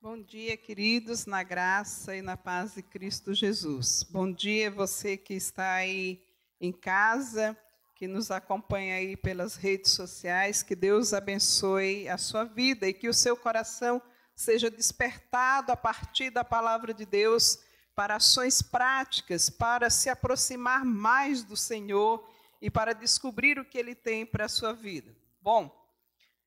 Bom dia, queridos, na graça e na paz de Cristo Jesus. Bom dia você que está aí em casa, que nos acompanha aí pelas redes sociais. Que Deus abençoe a sua vida e que o seu coração seja despertado a partir da palavra de Deus para ações práticas, para se aproximar mais do Senhor e para descobrir o que Ele tem para a sua vida. Bom,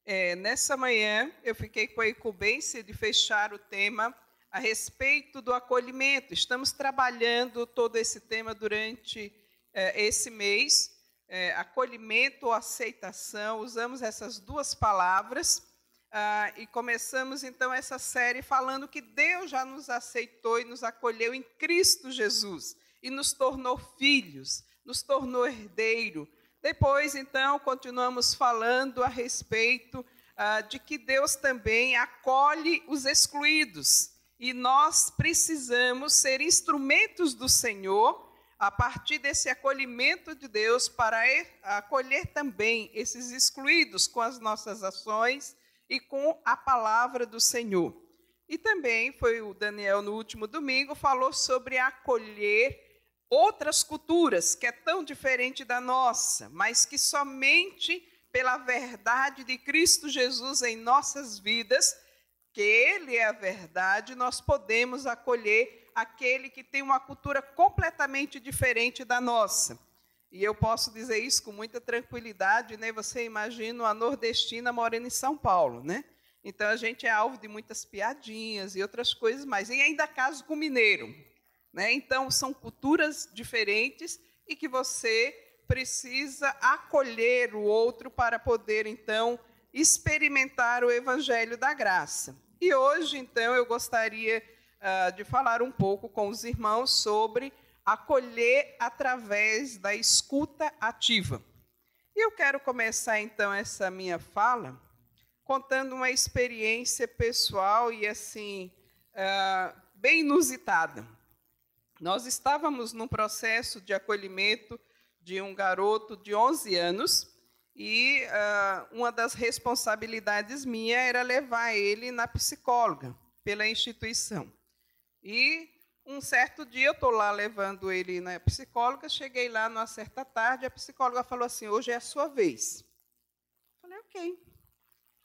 é, nessa manhã, eu fiquei com a incumbência de fechar o tema a respeito do acolhimento. Estamos trabalhando todo esse tema durante é, esse mês, é, acolhimento ou aceitação. Usamos essas duas palavras ah, e começamos então essa série falando que Deus já nos aceitou e nos acolheu em Cristo Jesus e nos tornou filhos, nos tornou herdeiro depois, então, continuamos falando a respeito ah, de que Deus também acolhe os excluídos. E nós precisamos ser instrumentos do Senhor a partir desse acolhimento de Deus para acolher também esses excluídos com as nossas ações e com a palavra do Senhor. E também foi o Daniel no último domingo falou sobre acolher outras culturas, que é tão diferente da nossa, mas que somente pela verdade de Cristo Jesus em nossas vidas, que Ele é a verdade, nós podemos acolher aquele que tem uma cultura completamente diferente da nossa. E eu posso dizer isso com muita tranquilidade, né? Você imagina a nordestina morando em São Paulo, né? Então a gente é alvo de muitas piadinhas e outras coisas mais. E ainda caso com mineiro, né? Então, são culturas diferentes e que você precisa acolher o outro para poder, então, experimentar o evangelho da graça. E hoje, então, eu gostaria uh, de falar um pouco com os irmãos sobre acolher através da escuta ativa. E eu quero começar, então, essa minha fala contando uma experiência pessoal e, assim, uh, bem inusitada. Nós estávamos num processo de acolhimento de um garoto de 11 anos e uh, uma das responsabilidades minha era levar ele na psicóloga pela instituição. E um certo dia eu estou lá levando ele na psicóloga, cheguei lá numa certa tarde, a psicóloga falou assim: hoje é a sua vez. Falei, ok.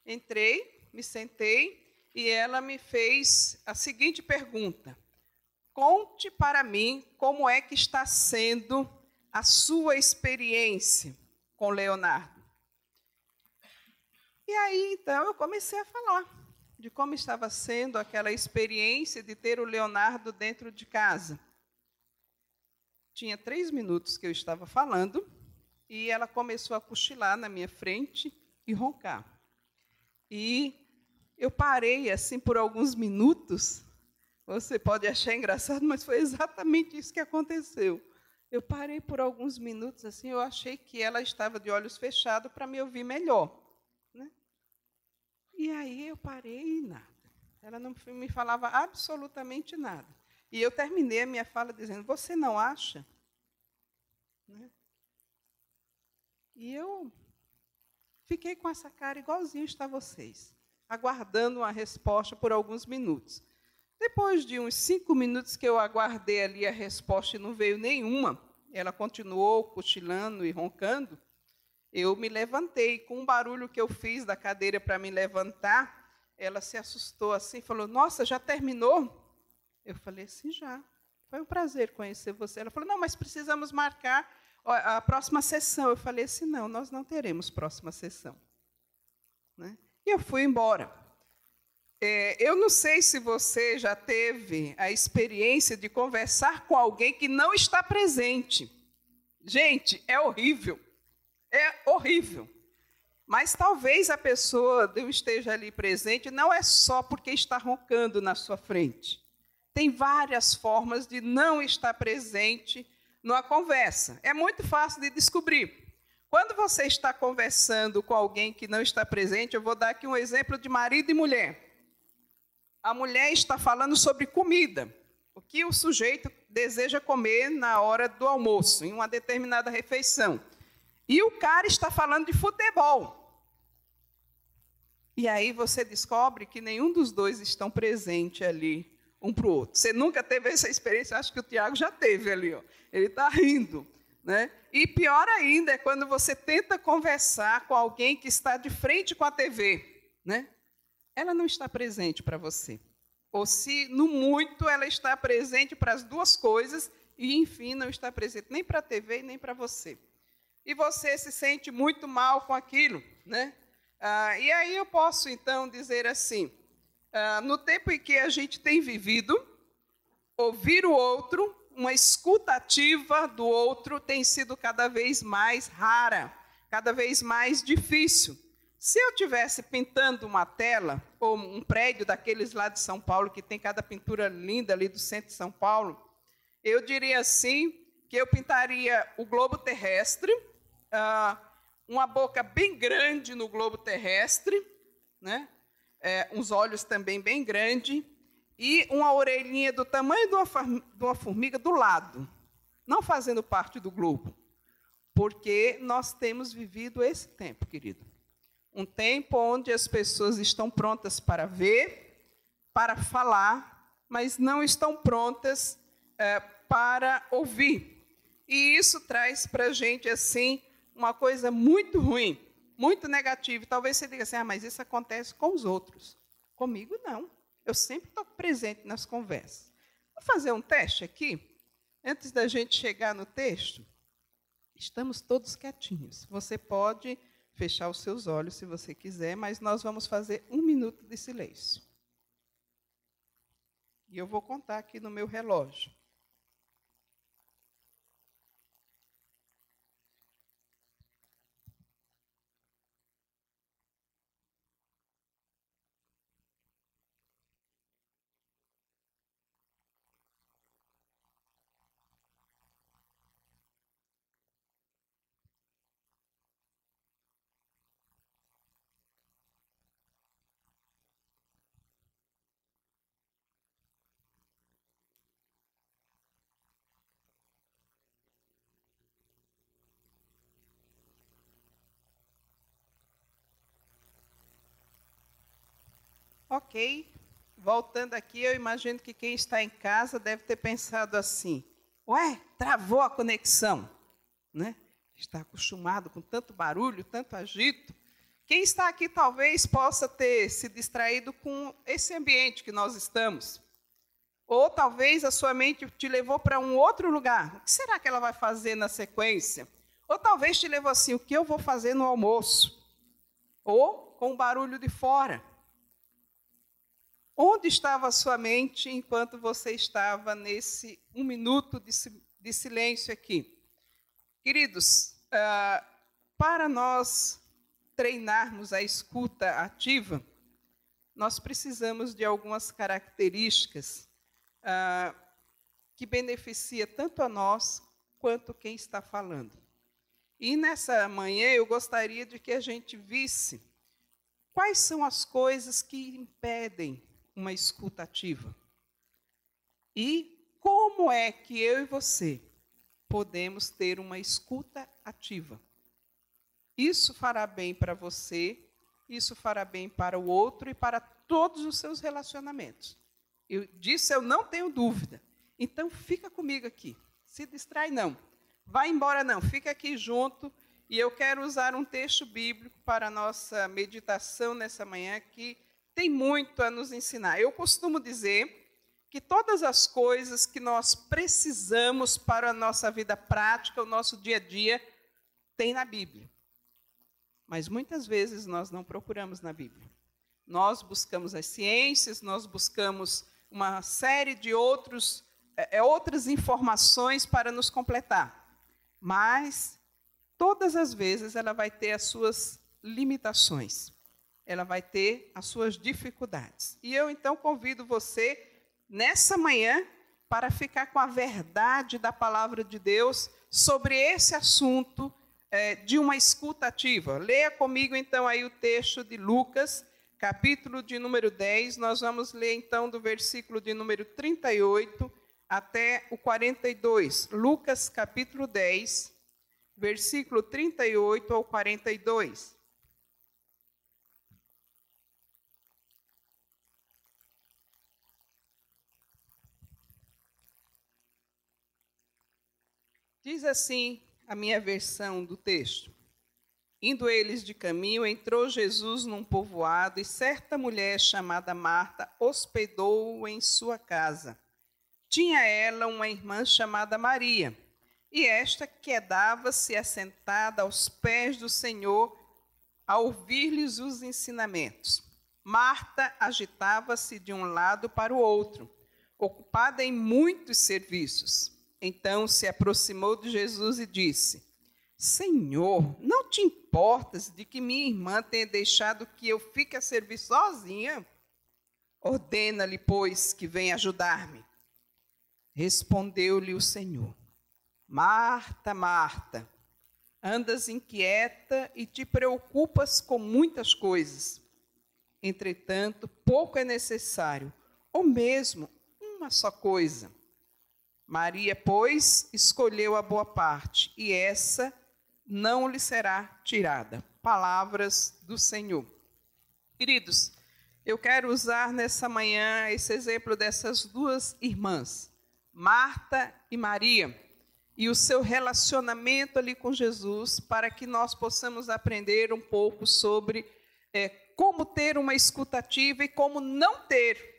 Entrei, me sentei e ela me fez a seguinte pergunta: Conte para mim como é que está sendo a sua experiência com Leonardo. E aí, então, eu comecei a falar de como estava sendo aquela experiência de ter o Leonardo dentro de casa. Tinha três minutos que eu estava falando e ela começou a cochilar na minha frente e roncar. E eu parei assim por alguns minutos você pode achar engraçado, mas foi exatamente isso que aconteceu. Eu parei por alguns minutos assim, eu achei que ela estava de olhos fechados para me ouvir melhor. Né? E aí eu parei e nada. Ela não me falava absolutamente nada. E eu terminei a minha fala dizendo: Você não acha? Né? E eu fiquei com essa cara igualzinho está vocês, aguardando uma resposta por alguns minutos. Depois de uns cinco minutos que eu aguardei ali a resposta e não veio nenhuma, ela continuou cochilando e roncando. Eu me levantei. Com um barulho que eu fiz da cadeira para me levantar, ela se assustou assim, falou: Nossa, já terminou? Eu falei assim: Já. Foi um prazer conhecer você. Ela falou: Não, mas precisamos marcar a próxima sessão. Eu falei assim: Não, nós não teremos próxima sessão. Né? E eu fui embora. É, eu não sei se você já teve a experiência de conversar com alguém que não está presente. Gente, é horrível. É horrível. Mas talvez a pessoa não esteja ali presente, não é só porque está roncando na sua frente. Tem várias formas de não estar presente numa conversa. É muito fácil de descobrir. Quando você está conversando com alguém que não está presente, eu vou dar aqui um exemplo de marido e mulher a mulher está falando sobre comida, o que o sujeito deseja comer na hora do almoço, em uma determinada refeição. E o cara está falando de futebol. E aí você descobre que nenhum dos dois estão presente ali, um para o outro. Você nunca teve essa experiência, acho que o Tiago já teve ali. Ó. Ele está rindo. Né? E pior ainda é quando você tenta conversar com alguém que está de frente com a TV. Né? Ela não está presente para você. Ou se, no muito, ela está presente para as duas coisas e, enfim, não está presente nem para a TV nem para você. E você se sente muito mal com aquilo. Né? Ah, e aí eu posso, então, dizer assim: ah, no tempo em que a gente tem vivido, ouvir o outro, uma escuta ativa do outro tem sido cada vez mais rara, cada vez mais difícil. Se eu tivesse pintando uma tela, ou um prédio daqueles lá de São Paulo, que tem cada pintura linda ali do centro de São Paulo, eu diria assim, que eu pintaria o globo terrestre, ah, uma boca bem grande no globo terrestre, né? É, uns olhos também bem grandes, e uma orelhinha do tamanho de uma, de uma formiga do lado, não fazendo parte do globo, porque nós temos vivido esse tempo, querido. Um tempo onde as pessoas estão prontas para ver, para falar, mas não estão prontas é, para ouvir. E isso traz para a gente assim uma coisa muito ruim, muito negativa. Talvez você diga assim, ah, mas isso acontece com os outros. Comigo, não. Eu sempre estou presente nas conversas. Vou fazer um teste aqui. Antes da gente chegar no texto, estamos todos quietinhos. Você pode fechar os seus olhos se você quiser, mas nós vamos fazer um minuto de silêncio. E eu vou contar aqui no meu relógio. Ok, voltando aqui, eu imagino que quem está em casa deve ter pensado assim: ué, travou a conexão, né? Está acostumado com tanto barulho, tanto agito. Quem está aqui talvez possa ter se distraído com esse ambiente que nós estamos. Ou talvez a sua mente te levou para um outro lugar. O que será que ela vai fazer na sequência? Ou talvez te levou assim: o que eu vou fazer no almoço? Ou com o barulho de fora. Onde estava a sua mente enquanto você estava nesse um minuto de, silêncio aqui? Queridos, uh, para nós treinarmos a escuta ativa, nós precisamos de algumas características uh, que beneficia tanto a nós quanto quem está falando. E nessa manhã eu gostaria de que a gente visse quais são as coisas que impedem uma escuta ativa. E como é que eu e você podemos ter uma escuta ativa? Isso fará bem para você, isso fará bem para o outro e para todos os seus relacionamentos. Eu disse, eu não tenho dúvida. Então fica comigo aqui. Se distrai não. Vai embora não, fica aqui junto. E eu quero usar um texto bíblico para a nossa meditação nessa manhã que tem muito a nos ensinar. Eu costumo dizer que todas as coisas que nós precisamos para a nossa vida prática, o nosso dia a dia, tem na Bíblia. Mas muitas vezes nós não procuramos na Bíblia. Nós buscamos as ciências, nós buscamos uma série de outros, é, é outras informações para nos completar. Mas todas as vezes ela vai ter as suas limitações ela vai ter as suas dificuldades. E eu então convido você nessa manhã para ficar com a verdade da palavra de Deus sobre esse assunto é, de uma escuta ativa. Leia comigo então aí o texto de Lucas, capítulo de número 10. Nós vamos ler então do versículo de número 38 até o 42. Lucas, capítulo 10, versículo 38 ao 42. Diz assim a minha versão do texto. Indo eles de caminho, entrou Jesus num povoado e certa mulher chamada Marta hospedou-o em sua casa. Tinha ela uma irmã chamada Maria, e esta quedava-se assentada aos pés do Senhor a ouvir-lhes os ensinamentos. Marta agitava-se de um lado para o outro, ocupada em muitos serviços. Então se aproximou de Jesus e disse: Senhor, não te importas de que minha irmã tenha deixado que eu fique a servir sozinha? Ordena-lhe, pois, que venha ajudar-me. Respondeu-lhe o Senhor: Marta, Marta, andas inquieta e te preocupas com muitas coisas. Entretanto, pouco é necessário, ou mesmo uma só coisa. Maria, pois, escolheu a boa parte, e essa não lhe será tirada. Palavras do Senhor. Queridos, eu quero usar nessa manhã esse exemplo dessas duas irmãs, Marta e Maria, e o seu relacionamento ali com Jesus, para que nós possamos aprender um pouco sobre é, como ter uma escutativa e como não ter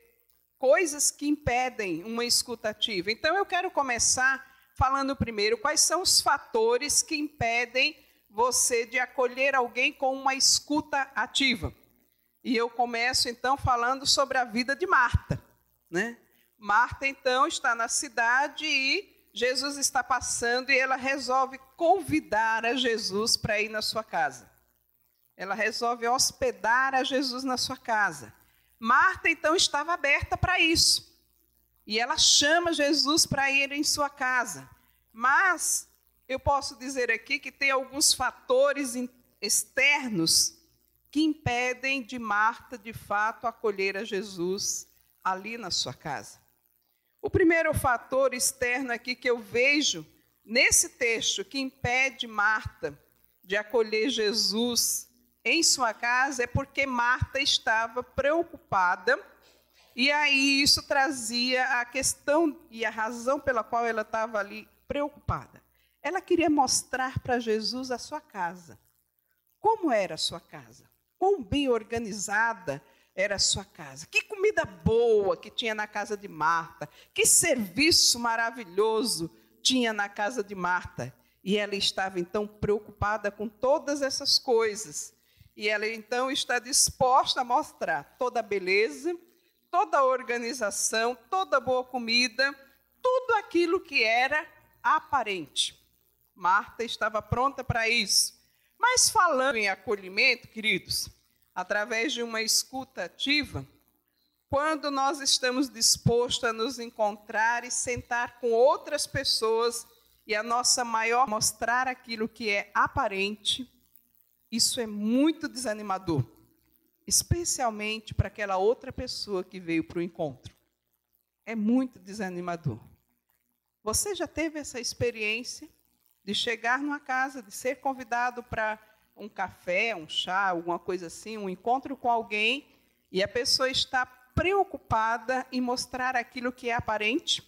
coisas que impedem uma escutativa. Então eu quero começar falando primeiro quais são os fatores que impedem você de acolher alguém com uma escuta ativa. E eu começo então falando sobre a vida de Marta, né? Marta então está na cidade e Jesus está passando e ela resolve convidar a Jesus para ir na sua casa. Ela resolve hospedar a Jesus na sua casa. Marta então estava aberta para isso. E ela chama Jesus para ir em sua casa. Mas eu posso dizer aqui que tem alguns fatores externos que impedem de Marta, de fato, acolher a Jesus ali na sua casa. O primeiro fator externo aqui que eu vejo nesse texto que impede Marta de acolher Jesus em sua casa é porque Marta estava preocupada e aí isso trazia a questão e a razão pela qual ela estava ali preocupada. Ela queria mostrar para Jesus a sua casa. Como era a sua casa? Quão bem organizada era a sua casa? Que comida boa que tinha na casa de Marta? Que serviço maravilhoso tinha na casa de Marta? E ela estava então preocupada com todas essas coisas. E ela então está disposta a mostrar toda a beleza, toda a organização, toda a boa comida, tudo aquilo que era aparente. Marta estava pronta para isso. Mas falando em acolhimento, queridos, através de uma escuta ativa, quando nós estamos dispostos a nos encontrar e sentar com outras pessoas e a nossa maior mostrar aquilo que é aparente, isso é muito desanimador especialmente para aquela outra pessoa que veio para o encontro. É muito desanimador. Você já teve essa experiência de chegar numa casa, de ser convidado para um café, um chá, alguma coisa assim, um encontro com alguém, e a pessoa está preocupada em mostrar aquilo que é aparente?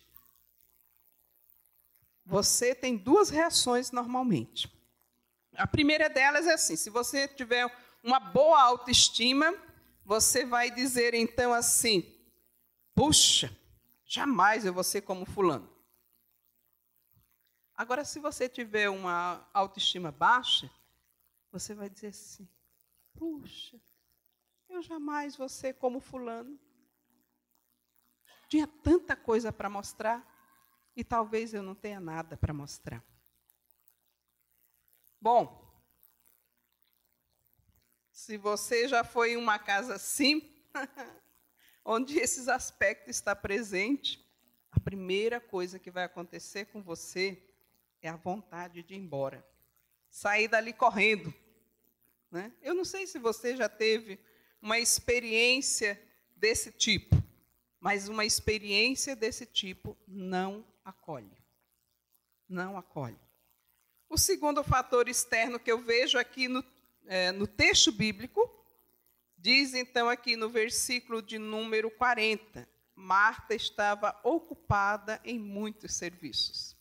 Você tem duas reações normalmente. A primeira delas é assim: se você tiver uma boa autoestima, você vai dizer então assim: puxa, jamais eu vou ser como Fulano. Agora, se você tiver uma autoestima baixa, você vai dizer assim: puxa, eu jamais vou ser como Fulano. Tinha tanta coisa para mostrar e talvez eu não tenha nada para mostrar. Bom, se você já foi em uma casa assim, onde esses aspectos estão presentes, a primeira coisa que vai acontecer com você é a vontade de ir embora. Sair dali correndo. Né? Eu não sei se você já teve uma experiência desse tipo, mas uma experiência desse tipo não acolhe. Não acolhe. O segundo fator externo que eu vejo aqui no é, no texto bíblico, diz então aqui no versículo de número 40, Marta estava ocupada em muitos serviços.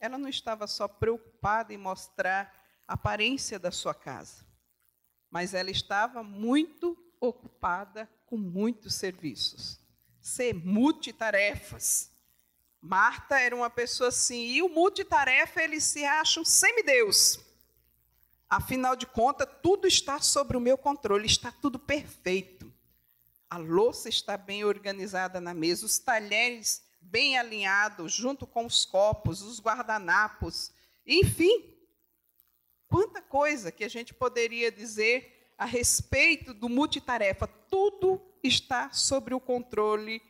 ela não estava só preocupada em mostrar a aparência da sua casa, mas ela estava muito ocupada com muitos serviços. Ser multitarefas. Marta era uma pessoa assim, e o multitarefa eles se acham semideus. Afinal de contas, tudo está sob o meu controle, está tudo perfeito. A louça está bem organizada na mesa, os talheres bem alinhados, junto com os copos, os guardanapos, enfim. Quanta coisa que a gente poderia dizer a respeito do multitarefa. Tudo está sob o controle,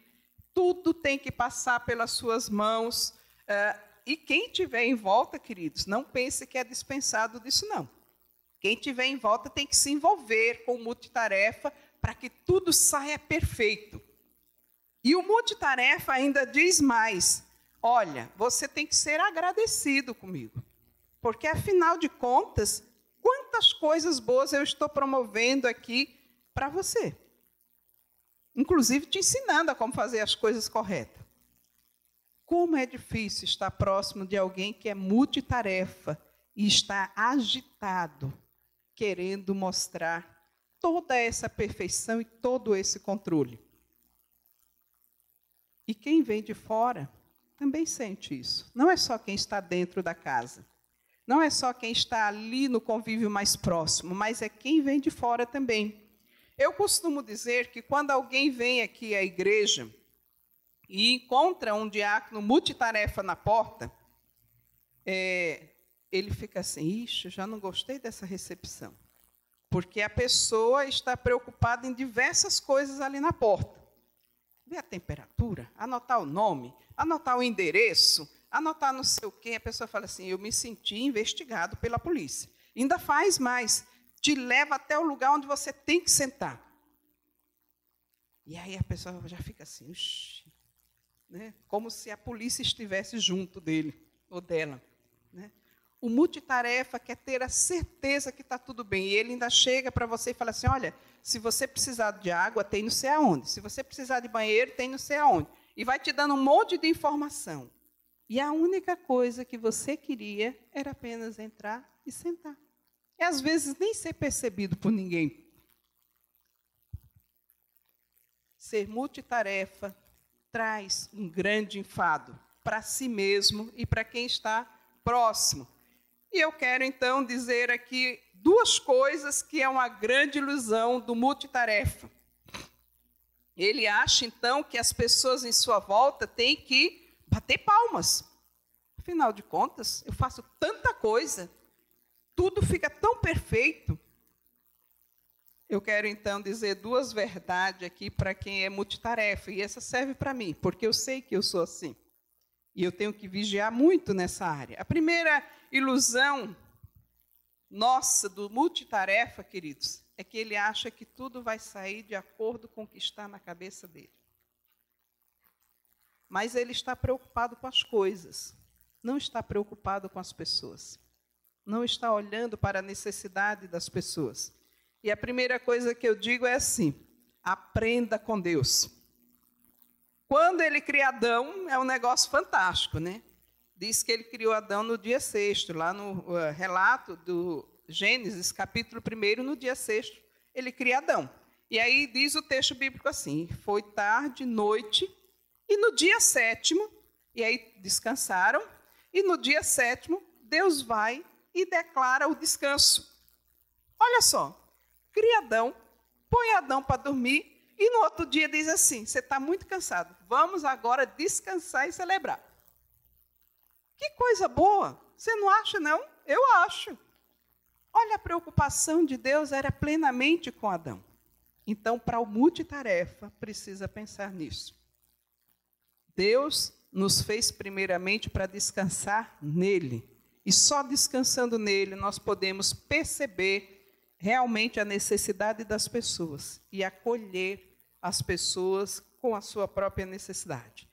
tudo tem que passar pelas suas mãos. Uh, e quem tiver em volta, queridos, não pense que é dispensado disso, não. Quem tiver em volta tem que se envolver com multitarefa para que tudo saia perfeito. E o multitarefa ainda diz mais: olha, você tem que ser agradecido comigo, porque afinal de contas, quantas coisas boas eu estou promovendo aqui para você. Inclusive te ensinando a como fazer as coisas corretas. Como é difícil estar próximo de alguém que é multitarefa e está agitado, querendo mostrar toda essa perfeição e todo esse controle. E quem vem de fora também sente isso. Não é só quem está dentro da casa. Não é só quem está ali no convívio mais próximo, mas é quem vem de fora também. Eu costumo dizer que quando alguém vem aqui à igreja e encontra um diácono multitarefa na porta, é, ele fica assim: ixi, já não gostei dessa recepção. Porque a pessoa está preocupada em diversas coisas ali na porta. Ver a temperatura, anotar o nome, anotar o endereço, anotar não sei o quê. A pessoa fala assim: eu me senti investigado pela polícia. Ainda faz mais, te leva até o lugar onde você tem que sentar. E aí a pessoa já fica assim, Uxi, né? como se a polícia estivesse junto dele ou dela. Né? O multitarefa quer ter a certeza que está tudo bem. E ele ainda chega para você e fala assim: olha, se você precisar de água, tem não sei aonde. Se você precisar de banheiro, tem não sei aonde. E vai te dando um monte de informação. E a única coisa que você queria era apenas entrar e sentar. E às vezes nem ser percebido por ninguém. Ser multitarefa traz um grande enfado para si mesmo e para quem está próximo. E eu quero então dizer aqui duas coisas que é uma grande ilusão do multitarefa. Ele acha então que as pessoas em sua volta têm que bater palmas. Afinal de contas, eu faço tanta coisa, tudo fica tão perfeito. Eu quero então dizer duas verdades aqui para quem é multitarefa, e essa serve para mim, porque eu sei que eu sou assim. E eu tenho que vigiar muito nessa área. A primeira ilusão nossa do multitarefa, queridos, é que ele acha que tudo vai sair de acordo com o que está na cabeça dele. Mas ele está preocupado com as coisas, não está preocupado com as pessoas. Não está olhando para a necessidade das pessoas. E a primeira coisa que eu digo é assim: aprenda com Deus. Quando ele cria Adão, é um negócio fantástico, né? Diz que ele criou Adão no dia sexto, lá no uh, relato do Gênesis, capítulo 1, no dia sexto, ele cria Adão. E aí diz o texto bíblico assim: foi tarde, noite, e no dia sétimo, e aí descansaram, e no dia sétimo, Deus vai e declara o descanso. Olha só, cria Adão, põe Adão para dormir, e no outro dia diz assim: Você está muito cansado, vamos agora descansar e celebrar. Que coisa boa! Você não acha, não? Eu acho. Olha, a preocupação de Deus era plenamente com Adão. Então, para o multitarefa, precisa pensar nisso. Deus nos fez primeiramente para descansar nele. E só descansando nele nós podemos perceber realmente a necessidade das pessoas e acolher as pessoas com a sua própria necessidade.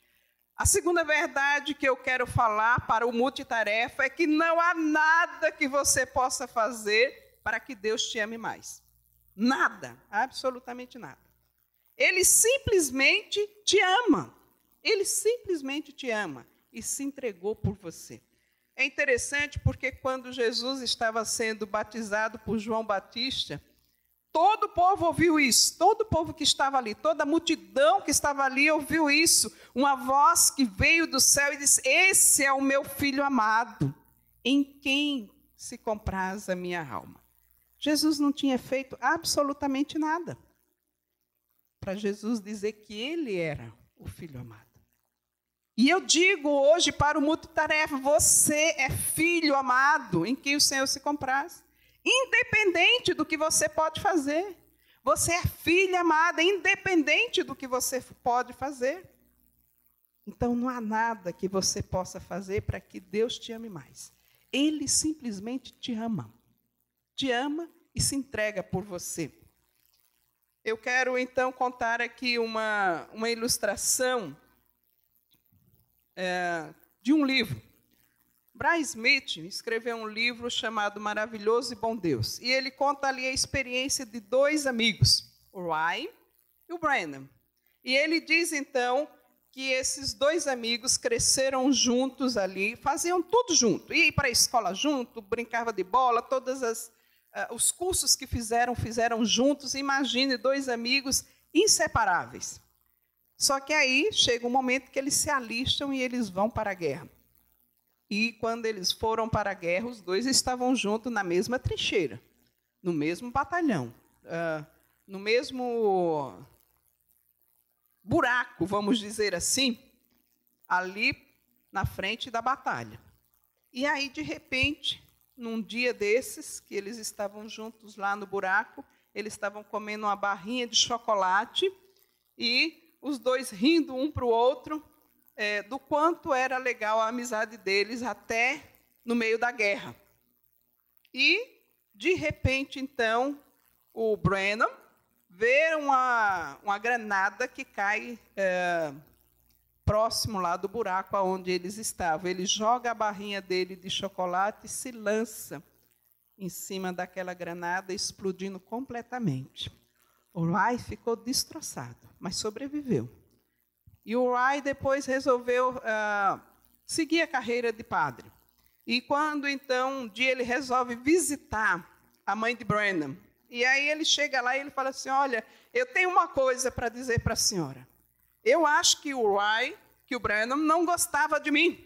A segunda verdade que eu quero falar para o multitarefa é que não há nada que você possa fazer para que Deus te ame mais. Nada, absolutamente nada. Ele simplesmente te ama. Ele simplesmente te ama e se entregou por você. É interessante porque quando Jesus estava sendo batizado por João Batista, todo o povo ouviu isso, todo o povo que estava ali, toda a multidão que estava ali ouviu isso. Uma voz que veio do céu e disse: Esse é o meu filho amado, em quem se compraz a minha alma. Jesus não tinha feito absolutamente nada para Jesus dizer que ele era o filho amado. E eu digo hoje para o multitarefa: você é filho amado em quem o Senhor se compraz. Independente do que você pode fazer. Você é filha amada, independente do que você pode fazer. Então não há nada que você possa fazer para que Deus te ame mais. Ele simplesmente te ama. Te ama e se entrega por você. Eu quero então contar aqui uma, uma ilustração é, de um livro. Brian Smith escreveu um livro chamado Maravilhoso e Bom Deus. E ele conta ali a experiência de dois amigos, o Ryan e o Brandon. E ele diz então que esses dois amigos cresceram juntos ali, faziam tudo junto, ia para a escola junto, brincava de bola, todos uh, os cursos que fizeram, fizeram juntos. Imagine dois amigos inseparáveis. Só que aí chega um momento que eles se alistam e eles vão para a guerra. E quando eles foram para a guerra, os dois estavam juntos na mesma trincheira, no mesmo batalhão, no mesmo buraco, vamos dizer assim, ali na frente da batalha. E aí, de repente, num dia desses, que eles estavam juntos lá no buraco, eles estavam comendo uma barrinha de chocolate e os dois rindo um para o outro, é, do quanto era legal a amizade deles até no meio da guerra. E, de repente, então, o Brennan vê uma, uma granada que cai é, próximo lá do buraco onde eles estavam. Ele joga a barrinha dele de chocolate e se lança em cima daquela granada, explodindo completamente. O Rai ficou destroçado, mas sobreviveu. E o Rai depois resolveu uh, seguir a carreira de padre. E quando então um dia ele resolve visitar a mãe de Brandon, e aí ele chega lá e ele fala assim: Olha, eu tenho uma coisa para dizer para a senhora. Eu acho que o Rai, que o Brandon, não gostava de mim.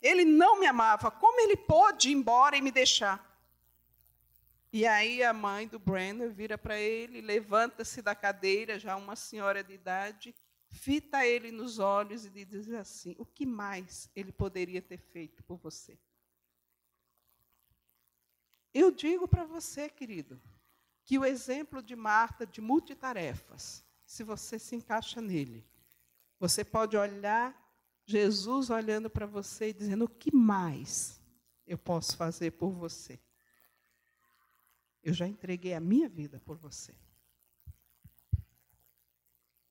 Ele não me amava. Como ele pôde ir embora e me deixar? E aí a mãe do Brandon vira para ele, levanta-se da cadeira, já uma senhora de idade, fita ele nos olhos e diz assim: O que mais ele poderia ter feito por você? Eu digo para você, querido, que o exemplo de Marta de multitarefas, se você se encaixa nele, você pode olhar Jesus olhando para você e dizendo: O que mais eu posso fazer por você? Eu já entreguei a minha vida por você.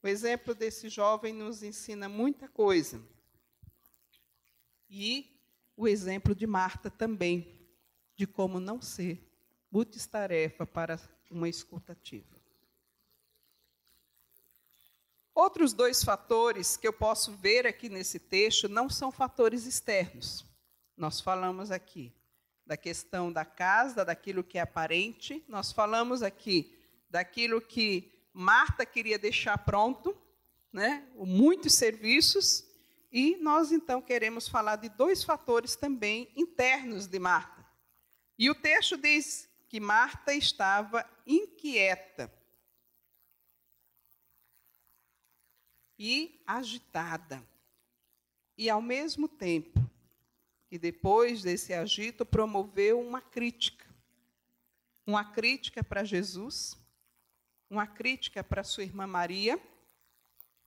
O exemplo desse jovem nos ensina muita coisa. E o exemplo de Marta também, de como não ser multitarefa para uma escutativa. Outros dois fatores que eu posso ver aqui nesse texto não são fatores externos. Nós falamos aqui da questão da casa, daquilo que é aparente. Nós falamos aqui daquilo que Marta queria deixar pronto, né? muitos serviços, e nós então queremos falar de dois fatores também internos de Marta. E o texto diz que Marta estava inquieta e agitada. E ao mesmo tempo, e depois desse agito promoveu uma crítica. Uma crítica para Jesus, uma crítica para sua irmã Maria,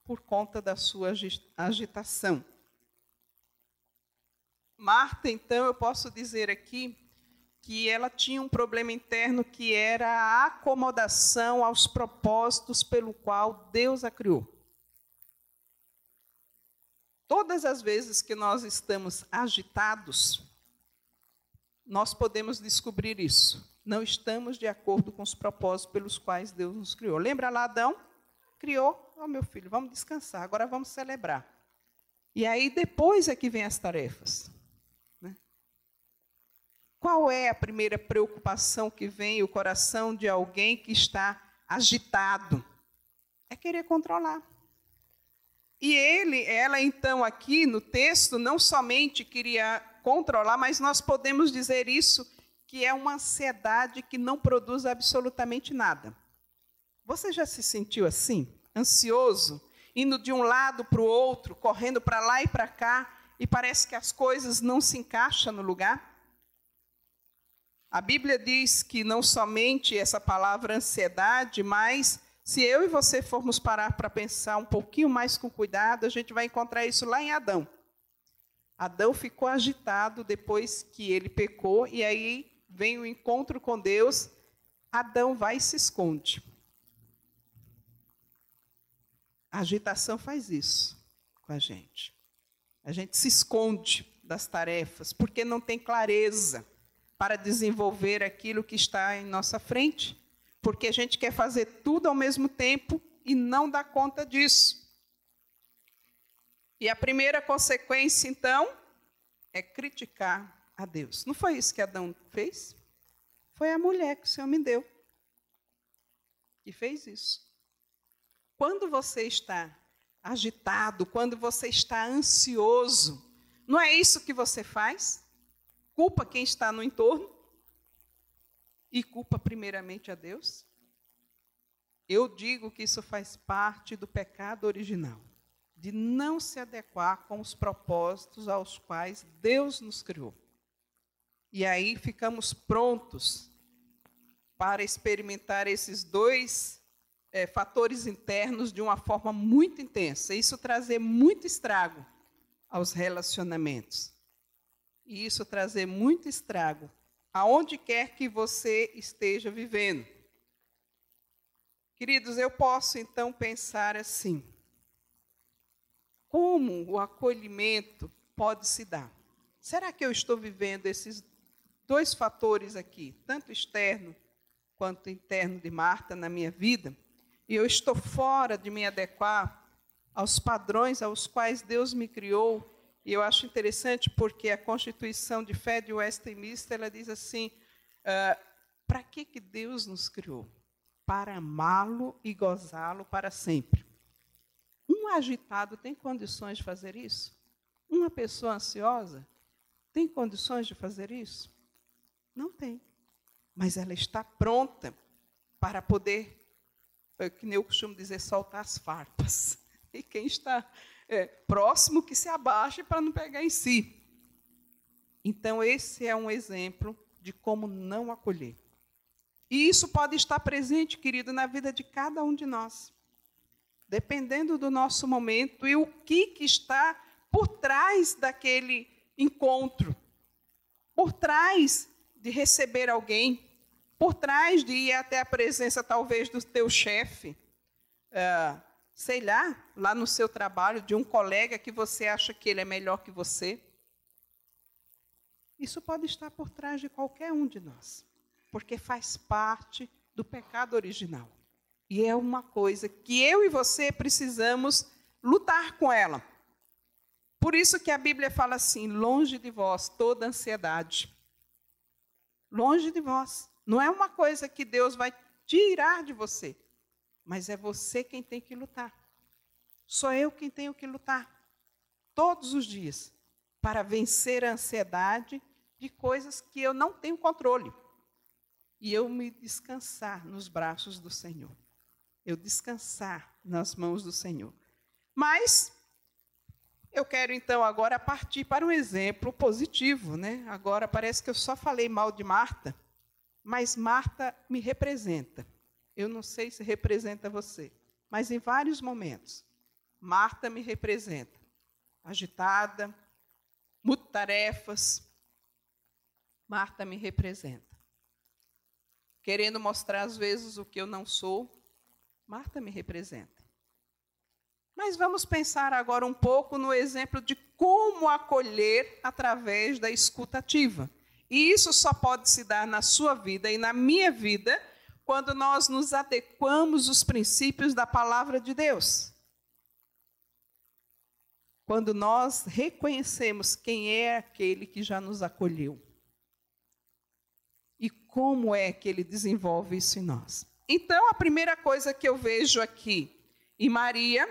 por conta da sua agitação. Marta, então, eu posso dizer aqui que ela tinha um problema interno que era a acomodação aos propósitos pelo qual Deus a criou. Todas as vezes que nós estamos agitados, nós podemos descobrir isso. Não estamos de acordo com os propósitos pelos quais Deus nos criou. Lembra lá Adão? Criou, oh meu filho, vamos descansar, agora vamos celebrar. E aí depois é que vem as tarefas. Né? Qual é a primeira preocupação que vem o coração de alguém que está agitado? É querer controlar. E ele, ela então aqui no texto não somente queria controlar, mas nós podemos dizer isso que é uma ansiedade que não produz absolutamente nada. Você já se sentiu assim, ansioso, indo de um lado para o outro, correndo para lá e para cá, e parece que as coisas não se encaixam no lugar? A Bíblia diz que não somente essa palavra ansiedade, mas se eu e você formos parar para pensar um pouquinho mais com cuidado, a gente vai encontrar isso lá em Adão. Adão ficou agitado depois que ele pecou, e aí vem o encontro com Deus. Adão vai e se esconde. A agitação faz isso com a gente. A gente se esconde das tarefas porque não tem clareza para desenvolver aquilo que está em nossa frente, porque a gente quer fazer tudo ao mesmo tempo e não dá conta disso. E a primeira consequência, então, é criticar a Deus. Não foi isso que Adão fez? Foi a mulher que o Senhor me deu que fez isso. Quando você está agitado, quando você está ansioso, não é isso que você faz? culpa quem está no entorno e culpa primeiramente a Deus? Eu digo que isso faz parte do pecado original, de não se adequar com os propósitos aos quais Deus nos criou. E aí ficamos prontos para experimentar esses dois é, fatores internos de uma forma muito intensa. Isso trazer muito estrago aos relacionamentos e isso trazer muito estrago aonde quer que você esteja vivendo. Queridos, eu posso então pensar assim: como o acolhimento pode se dar? Será que eu estou vivendo esses dois fatores aqui, tanto externo quanto interno de Marta na minha vida? E eu estou fora de me adequar aos padrões aos quais Deus me criou e eu acho interessante porque a Constituição de Fé de Westminster ela diz assim: uh, para que, que Deus nos criou? Para amá-lo e gozá-lo para sempre. Um agitado tem condições de fazer isso? Uma pessoa ansiosa tem condições de fazer isso? Não tem. Mas ela está pronta para poder, que nem eu costumo dizer, soltar as farpas. E quem está é, próximo que se abaixe para não pegar em si. Então, esse é um exemplo de como não acolher. E isso pode estar presente, querido, na vida de cada um de nós. Dependendo do nosso momento e o que, que está por trás daquele encontro, por trás de receber alguém, por trás de ir até a presença, talvez, do teu chefe. Uh, sei lá, lá no seu trabalho, de um colega que você acha que ele é melhor que você. Isso pode estar por trás de qualquer um de nós, porque faz parte do pecado original. E é uma coisa que eu e você precisamos lutar com ela. Por isso que a Bíblia fala assim: longe de vós toda ansiedade. Longe de vós. Não é uma coisa que Deus vai tirar de você mas é você quem tem que lutar. Sou eu quem tenho que lutar todos os dias para vencer a ansiedade de coisas que eu não tenho controle. E eu me descansar nos braços do Senhor. Eu descansar nas mãos do Senhor. Mas eu quero então agora partir para um exemplo positivo, né? Agora parece que eu só falei mal de Marta, mas Marta me representa. Eu não sei se representa você, mas em vários momentos, Marta me representa. Agitada, tarefas, Marta me representa. Querendo mostrar às vezes o que eu não sou, Marta me representa. Mas vamos pensar agora um pouco no exemplo de como acolher através da escutativa. E isso só pode se dar na sua vida e na minha vida quando nós nos adequamos os princípios da palavra de Deus. Quando nós reconhecemos quem é aquele que já nos acolheu. como é que ele desenvolve isso em nós. Então, a primeira coisa que eu vejo aqui em Maria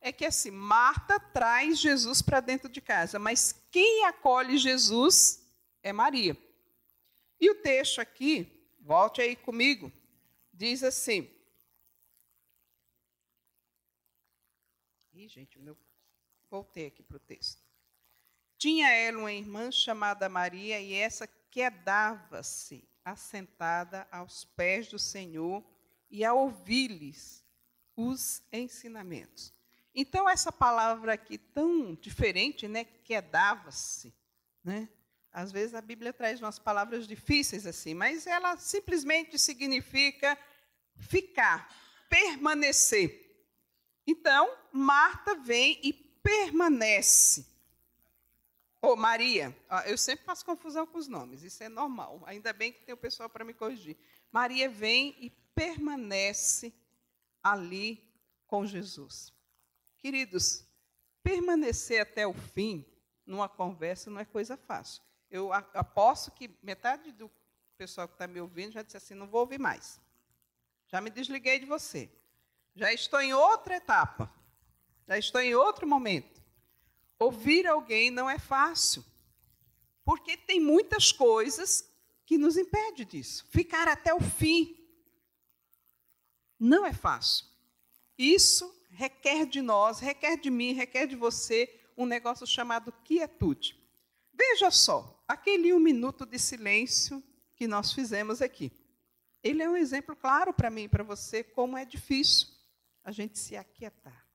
é que assim, Marta traz Jesus para dentro de casa, mas quem acolhe Jesus é Maria. E o texto aqui, volte aí comigo, diz assim. Ih, gente, meu... voltei aqui para o texto. Tinha ela uma irmã chamada Maria, e essa quedava-se assentada aos pés do Senhor e a ouvir-lhes os ensinamentos. Então, essa palavra aqui tão diferente, né, quedava-se, né? Às vezes a Bíblia traz umas palavras difíceis assim, mas ela simplesmente significa ficar, permanecer. Então, Marta vem e permanece. Ô, oh, Maria, eu sempre faço confusão com os nomes, isso é normal. Ainda bem que tem o pessoal para me corrigir. Maria vem e permanece ali com Jesus. Queridos, permanecer até o fim numa conversa não é coisa fácil. Eu aposto que metade do pessoal que está me ouvindo já disse assim: não vou ouvir mais. Já me desliguei de você. Já estou em outra etapa. Já estou em outro momento. Ouvir alguém não é fácil. Porque tem muitas coisas que nos impedem disso. Ficar até o fim não é fácil. Isso requer de nós, requer de mim, requer de você um negócio chamado quietude. Veja só, aquele um minuto de silêncio que nós fizemos aqui. Ele é um exemplo claro para mim e para você como é difícil a gente se aquietar.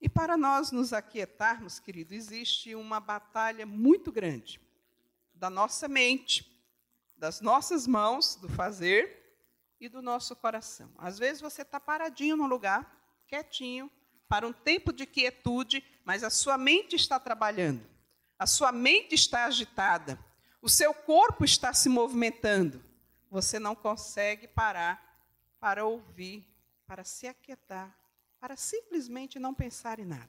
E para nós nos aquietarmos, querido, existe uma batalha muito grande da nossa mente, das nossas mãos, do fazer e do nosso coração. Às vezes você está paradinho no lugar, quietinho, para um tempo de quietude, mas a sua mente está trabalhando, a sua mente está agitada, o seu corpo está se movimentando. Você não consegue parar para ouvir, para se aquietar, para simplesmente não pensar em nada.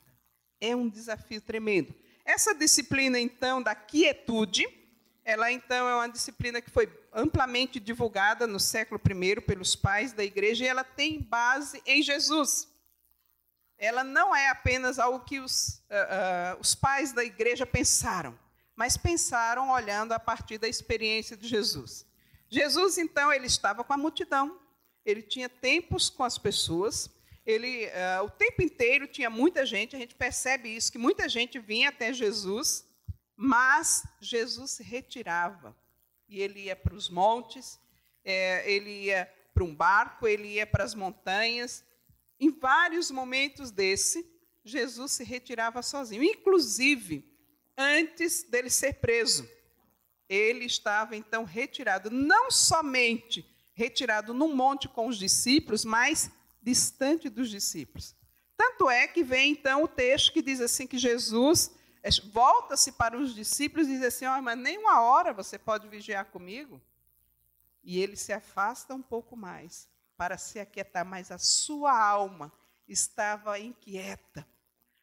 É um desafio tremendo. Essa disciplina, então, da quietude, ela então é uma disciplina que foi amplamente divulgada no século I pelos pais da igreja e ela tem base em Jesus. Ela não é apenas algo que os, uh, uh, os pais da igreja pensaram, mas pensaram olhando a partir da experiência de Jesus. Jesus, então, ele estava com a multidão, ele tinha tempos com as pessoas, ele uh, o tempo inteiro tinha muita gente, a gente percebe isso, que muita gente vinha até Jesus, mas Jesus se retirava e ele ia para os montes, é, ele ia para um barco, ele ia para as montanhas. Em vários momentos desse, Jesus se retirava sozinho, inclusive antes dele ser preso. Ele estava então retirado, não somente retirado num monte com os discípulos, mas distante dos discípulos. Tanto é que vem então o texto que diz assim que Jesus é, volta-se para os discípulos e diz assim: oh, mas nem uma hora você pode vigiar comigo. E ele se afasta um pouco mais para se aquietar, mas a sua alma estava inquieta,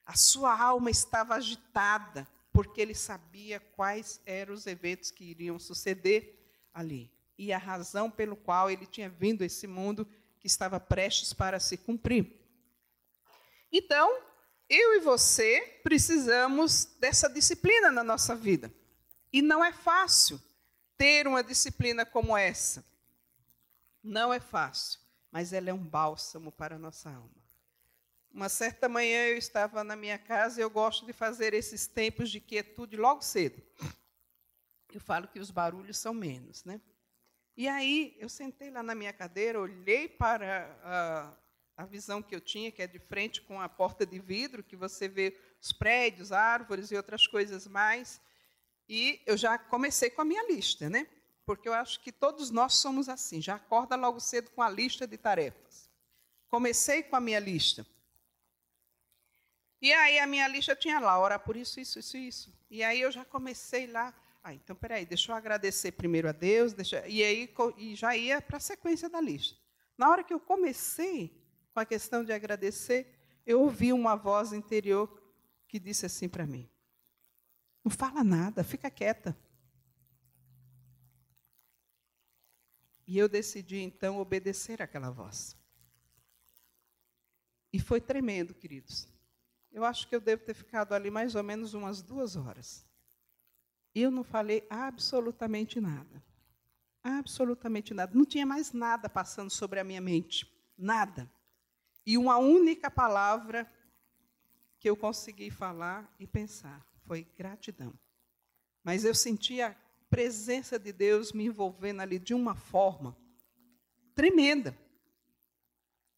a sua alma estava agitada, porque ele sabia quais eram os eventos que iriam suceder ali e a razão pelo qual ele tinha vindo a esse mundo que estava prestes para se cumprir. Então, eu e você precisamos dessa disciplina na nossa vida. E não é fácil ter uma disciplina como essa. Não é fácil, mas ela é um bálsamo para a nossa alma. Uma certa manhã eu estava na minha casa e eu gosto de fazer esses tempos de quietude logo cedo. Eu falo que os barulhos são menos, né? E aí eu sentei lá na minha cadeira, olhei para a visão que eu tinha, que é de frente com a porta de vidro, que você vê os prédios, árvores e outras coisas mais. E eu já comecei com a minha lista, né? Porque eu acho que todos nós somos assim, já acorda logo cedo com a lista de tarefas. Comecei com a minha lista. E aí a minha lista tinha lá, orar por isso, isso, isso, isso. E aí eu já comecei lá. Ah, então peraí, deixa eu agradecer primeiro a Deus, deixa, e aí e já ia para a sequência da lista. Na hora que eu comecei, com a questão de agradecer, eu ouvi uma voz interior que disse assim para mim: Não fala nada, fica quieta. E eu decidi, então, obedecer àquela voz. E foi tremendo, queridos. Eu acho que eu devo ter ficado ali mais ou menos umas duas horas. E eu não falei absolutamente nada. Absolutamente nada. Não tinha mais nada passando sobre a minha mente. Nada. E uma única palavra que eu consegui falar e pensar foi gratidão. Mas eu senti a presença de Deus me envolvendo ali de uma forma tremenda.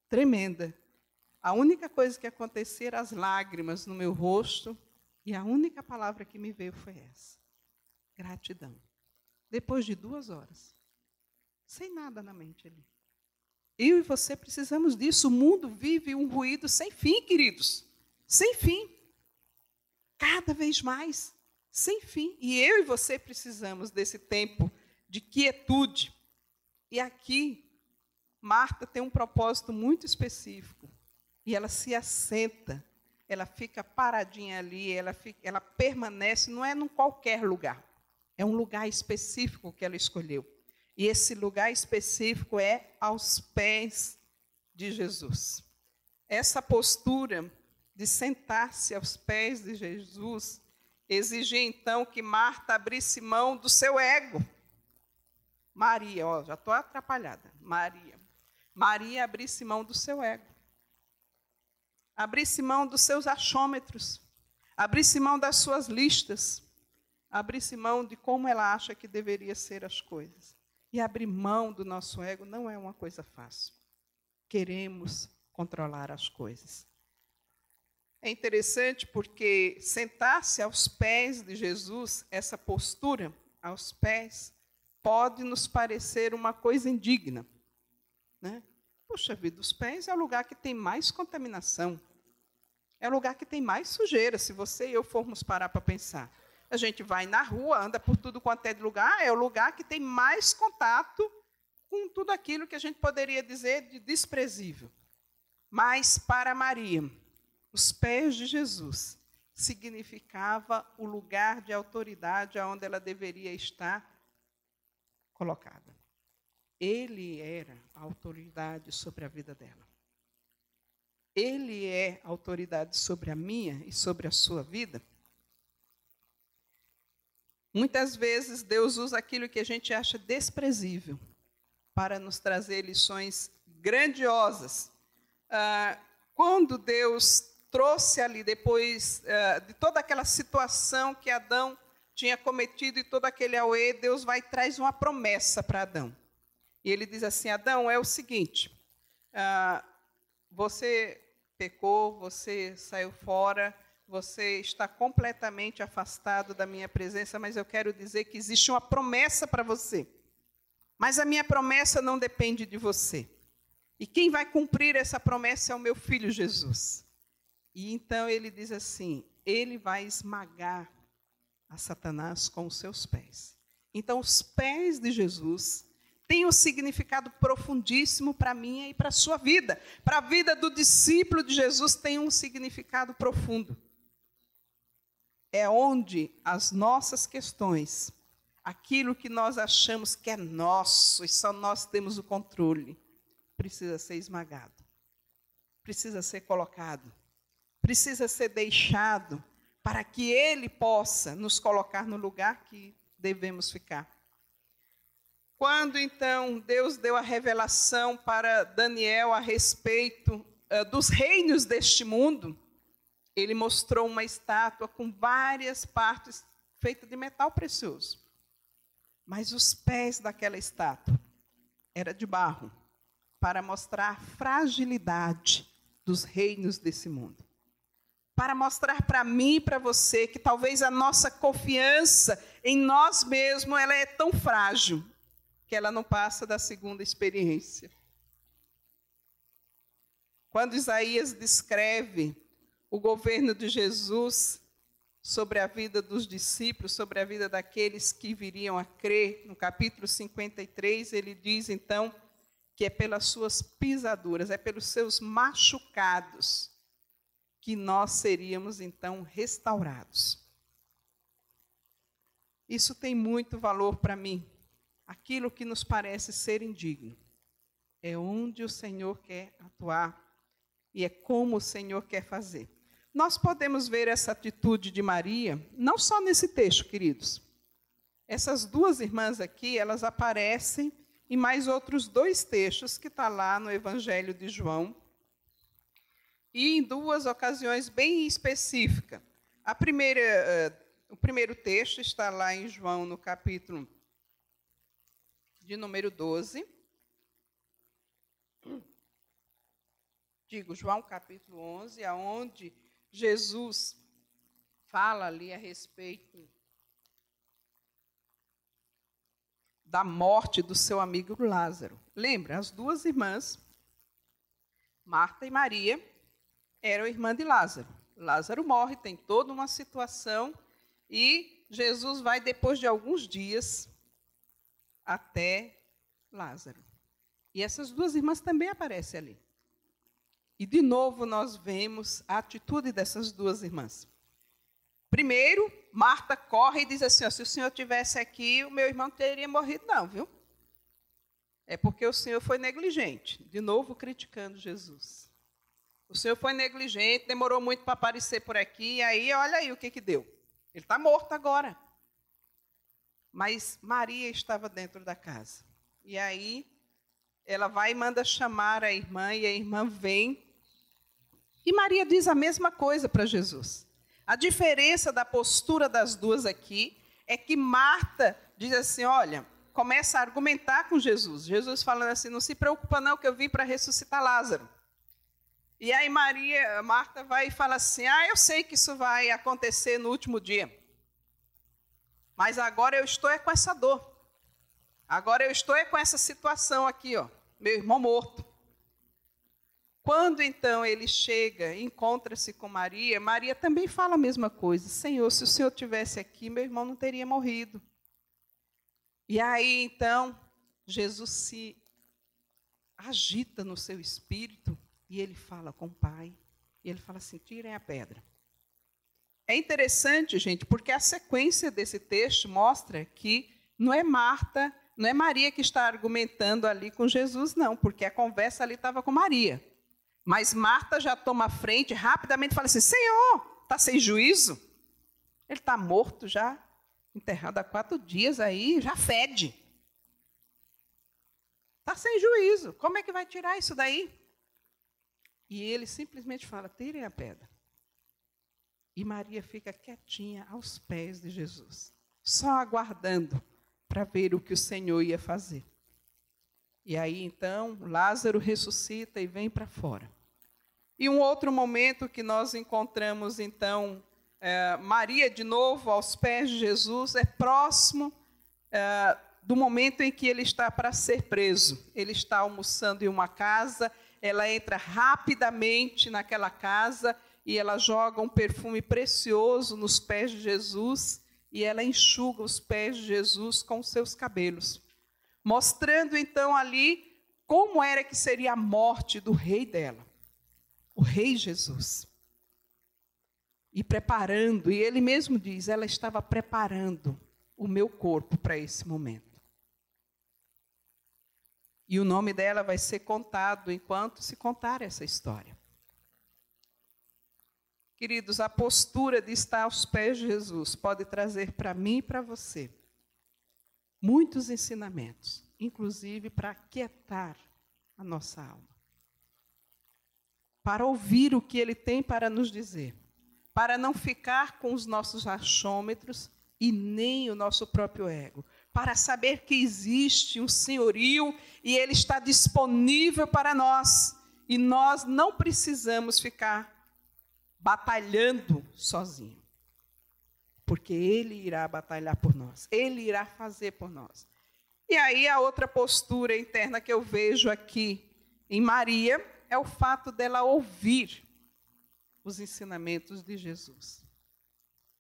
Tremenda. A única coisa que acontecia era as lágrimas no meu rosto, e a única palavra que me veio foi essa: gratidão. Depois de duas horas, sem nada na mente ali. Eu e você precisamos disso. O mundo vive um ruído sem fim, queridos. Sem fim. Cada vez mais. Sem fim. E eu e você precisamos desse tempo de quietude. E aqui, Marta tem um propósito muito específico. E ela se assenta, ela fica paradinha ali, ela, fica, ela permanece, não é num qualquer lugar. É um lugar específico que ela escolheu. E esse lugar específico é aos pés de Jesus. Essa postura de sentar-se aos pés de Jesus exigia então que Marta abrisse mão do seu ego. Maria, ó, já estou atrapalhada. Maria. Maria abrisse mão do seu ego abrisse mão dos seus achômetros, abrisse mão das suas listas, abrisse mão de como ela acha que deveria ser as coisas. E abrir mão do nosso ego não é uma coisa fácil. Queremos controlar as coisas. É interessante porque sentar-se aos pés de Jesus, essa postura aos pés, pode nos parecer uma coisa indigna. Né? Puxa vida, os pés é o lugar que tem mais contaminação. É o lugar que tem mais sujeira, se você e eu formos parar para pensar. A gente vai na rua, anda por tudo quanto é de lugar, é o lugar que tem mais contato com tudo aquilo que a gente poderia dizer de desprezível. Mas para Maria, os pés de Jesus significava o lugar de autoridade aonde ela deveria estar colocada. Ele era a autoridade sobre a vida dela. Ele é a autoridade sobre a minha e sobre a sua vida. Muitas vezes Deus usa aquilo que a gente acha desprezível para nos trazer lições grandiosas. Ah, quando Deus trouxe ali, depois ah, de toda aquela situação que Adão tinha cometido e todo aquele auê, Deus vai traz uma promessa para Adão. E ele diz assim: Adão, é o seguinte, ah, você pecou, você saiu fora, você está completamente afastado da minha presença, mas eu quero dizer que existe uma promessa para você. Mas a minha promessa não depende de você. E quem vai cumprir essa promessa é o meu filho Jesus. E então ele diz assim: ele vai esmagar a Satanás com os seus pés. Então, os pés de Jesus tem um significado profundíssimo para minha e para a sua vida. Para a vida do discípulo de Jesus tem um significado profundo. É onde as nossas questões, aquilo que nós achamos que é nosso e só nós temos o controle, precisa ser esmagado, precisa ser colocado, precisa ser deixado para que Ele possa nos colocar no lugar que devemos ficar. Quando então Deus deu a revelação para Daniel a respeito uh, dos reinos deste mundo, ele mostrou uma estátua com várias partes feita de metal precioso. Mas os pés daquela estátua era de barro, para mostrar a fragilidade dos reinos desse mundo. Para mostrar para mim e para você que talvez a nossa confiança em nós mesmos ela é tão frágil que ela não passa da segunda experiência. Quando Isaías descreve o governo de Jesus sobre a vida dos discípulos, sobre a vida daqueles que viriam a crer, no capítulo 53, ele diz então que é pelas suas pisaduras, é pelos seus machucados que nós seríamos então restaurados. Isso tem muito valor para mim, aquilo que nos parece ser indigno. É onde o Senhor quer atuar e é como o Senhor quer fazer. Nós podemos ver essa atitude de Maria, não só nesse texto, queridos. Essas duas irmãs aqui, elas aparecem em mais outros dois textos que está lá no Evangelho de João, e em duas ocasiões bem específicas. A primeira, uh, o primeiro texto está lá em João, no capítulo de número 12. Digo, João capítulo 11, aonde Jesus fala ali a respeito da morte do seu amigo Lázaro. Lembra, as duas irmãs, Marta e Maria, eram irmã de Lázaro. Lázaro morre, tem toda uma situação e Jesus vai depois de alguns dias até Lázaro. E essas duas irmãs também aparecem ali. E de novo nós vemos a atitude dessas duas irmãs. Primeiro, Marta corre e diz assim: se o senhor tivesse aqui, o meu irmão teria morrido, não, viu? É porque o senhor foi negligente. De novo, criticando Jesus. O senhor foi negligente, demorou muito para aparecer por aqui, e aí, olha aí o que, que deu. Ele está morto agora. Mas Maria estava dentro da casa. E aí, ela vai e manda chamar a irmã, e a irmã vem e Maria diz a mesma coisa para Jesus. A diferença da postura das duas aqui é que Marta diz assim: olha, começa a argumentar com Jesus. Jesus falando assim: não se preocupa, não, que eu vim para ressuscitar Lázaro. E aí Maria, Marta vai e fala assim: ah, eu sei que isso vai acontecer no último dia. Mas agora eu estou é com essa dor. Agora eu estou é com essa situação aqui, ó, meu irmão morto. Quando então ele chega, encontra-se com Maria, Maria também fala a mesma coisa: Senhor, se o Senhor tivesse aqui, meu irmão não teria morrido. E aí então Jesus se agita no seu espírito e ele fala com o Pai. E ele fala assim: tirem a pedra. É interessante, gente, porque a sequência desse texto mostra que não é Marta, não é Maria que está argumentando ali com Jesus, não, porque a conversa ali estava com Maria. Mas Marta já toma a frente, rapidamente fala assim: Senhor, está sem juízo? Ele está morto já, enterrado há quatro dias aí, já fede. Está sem juízo. Como é que vai tirar isso daí? E ele simplesmente fala: tirem a pedra. E Maria fica quietinha aos pés de Jesus, só aguardando para ver o que o Senhor ia fazer. E aí então Lázaro ressuscita e vem para fora. E um outro momento que nós encontramos então é, Maria de novo aos pés de Jesus é próximo é, do momento em que ele está para ser preso. Ele está almoçando em uma casa, ela entra rapidamente naquela casa e ela joga um perfume precioso nos pés de Jesus e ela enxuga os pés de Jesus com seus cabelos mostrando então ali como era que seria a morte do rei dela, o rei Jesus. E preparando, e ele mesmo diz, ela estava preparando o meu corpo para esse momento. E o nome dela vai ser contado enquanto se contar essa história. Queridos, a postura de estar aos pés de Jesus pode trazer para mim e para você muitos ensinamentos, inclusive para aquietar a nossa alma. Para ouvir o que ele tem para nos dizer, para não ficar com os nossos achômetros e nem o nosso próprio ego, para saber que existe um senhorio e ele está disponível para nós e nós não precisamos ficar batalhando sozinhos porque Ele irá batalhar por nós, Ele irá fazer por nós. E aí a outra postura interna que eu vejo aqui em Maria é o fato dela ouvir os ensinamentos de Jesus.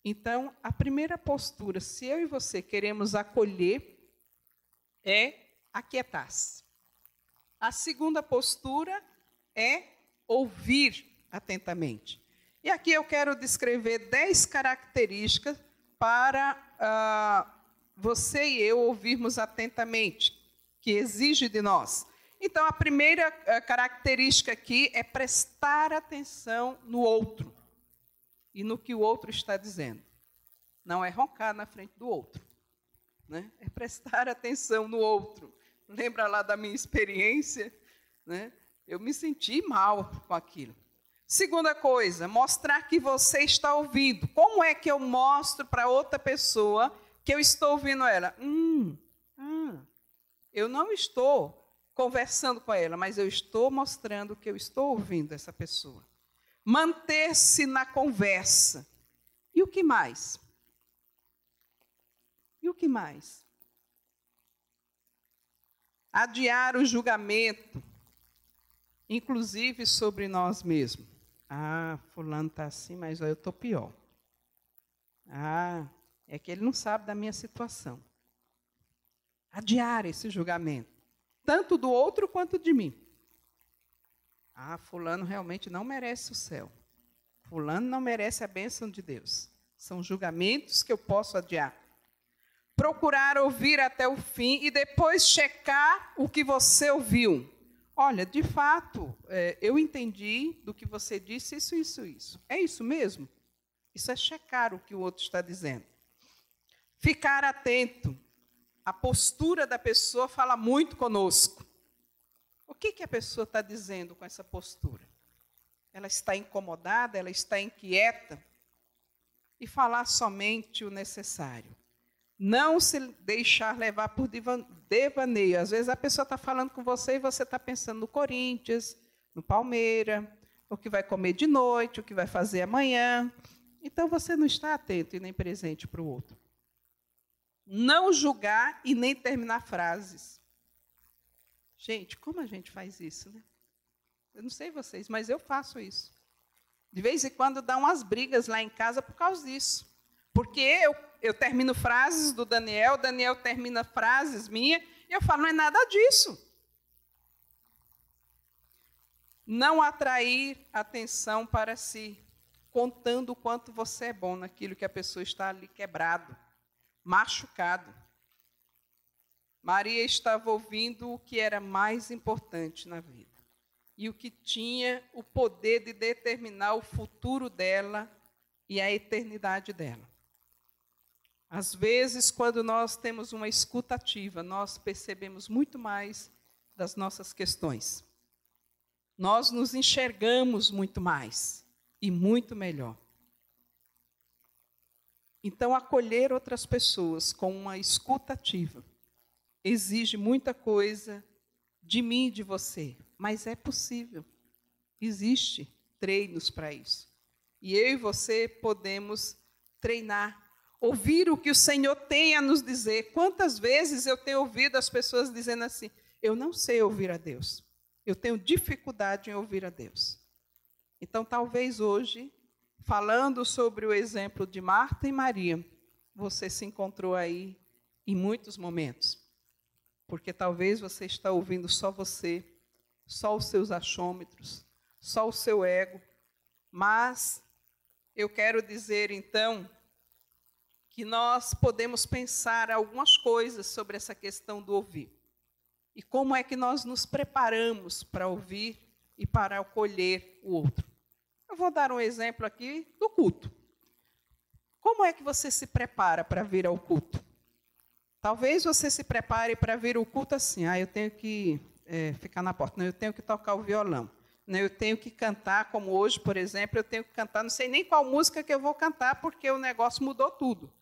Então, a primeira postura, se eu e você queremos acolher, é aquietar-se. A segunda postura é ouvir atentamente. E aqui eu quero descrever dez características para uh, você e eu ouvirmos atentamente, que exige de nós. Então, a primeira eh, característica aqui é prestar atenção no outro e no que o outro está dizendo. Não é roncar na frente do outro, né? é prestar atenção no outro. Lembra lá da minha experiência? Né? Eu me senti mal com aquilo. Segunda coisa, mostrar que você está ouvindo. Como é que eu mostro para outra pessoa que eu estou ouvindo ela? Hum, hum, eu não estou conversando com ela, mas eu estou mostrando que eu estou ouvindo essa pessoa. Manter-se na conversa. E o que mais? E o que mais? Adiar o julgamento, inclusive sobre nós mesmos. Ah, fulano está assim, mas eu estou pior. Ah, é que ele não sabe da minha situação. Adiar esse julgamento, tanto do outro quanto de mim. Ah, fulano realmente não merece o céu. Fulano não merece a bênção de Deus. São julgamentos que eu posso adiar. Procurar ouvir até o fim e depois checar o que você ouviu. Olha, de fato, é, eu entendi do que você disse isso, isso, isso. É isso mesmo? Isso é checar o que o outro está dizendo. Ficar atento. A postura da pessoa fala muito conosco. O que, que a pessoa está dizendo com essa postura? Ela está incomodada, ela está inquieta? E falar somente o necessário não se deixar levar por devaneio. Às vezes a pessoa está falando com você e você está pensando no Corinthians, no Palmeiras, o que vai comer de noite, o que vai fazer amanhã. Então você não está atento e nem presente para o outro. Não julgar e nem terminar frases. Gente, como a gente faz isso, né? Eu não sei vocês, mas eu faço isso. De vez em quando dá umas brigas lá em casa por causa disso. Porque eu eu termino frases do Daniel, Daniel termina frases minhas, e eu falo, não é nada disso. Não atrair atenção para si, contando o quanto você é bom naquilo que a pessoa está ali quebrado, machucado. Maria estava ouvindo o que era mais importante na vida e o que tinha o poder de determinar o futuro dela e a eternidade dela. Às vezes, quando nós temos uma escuta ativa, nós percebemos muito mais das nossas questões. Nós nos enxergamos muito mais e muito melhor. Então, acolher outras pessoas com uma escuta ativa exige muita coisa de mim e de você, mas é possível. Existe treinos para isso. E eu e você podemos treinar ouvir o que o Senhor tem a nos dizer. Quantas vezes eu tenho ouvido as pessoas dizendo assim: eu não sei ouvir a Deus, eu tenho dificuldade em ouvir a Deus. Então, talvez hoje, falando sobre o exemplo de Marta e Maria, você se encontrou aí em muitos momentos. Porque talvez você está ouvindo só você, só os seus achômetros, só o seu ego. Mas eu quero dizer então que nós podemos pensar algumas coisas sobre essa questão do ouvir. E como é que nós nos preparamos para ouvir e para acolher o outro. Eu vou dar um exemplo aqui do culto. Como é que você se prepara para vir ao culto? Talvez você se prepare para vir ao culto assim, ah, eu tenho que é, ficar na porta, não, eu tenho que tocar o violão, não, eu tenho que cantar, como hoje, por exemplo, eu tenho que cantar, não sei nem qual música que eu vou cantar, porque o negócio mudou tudo.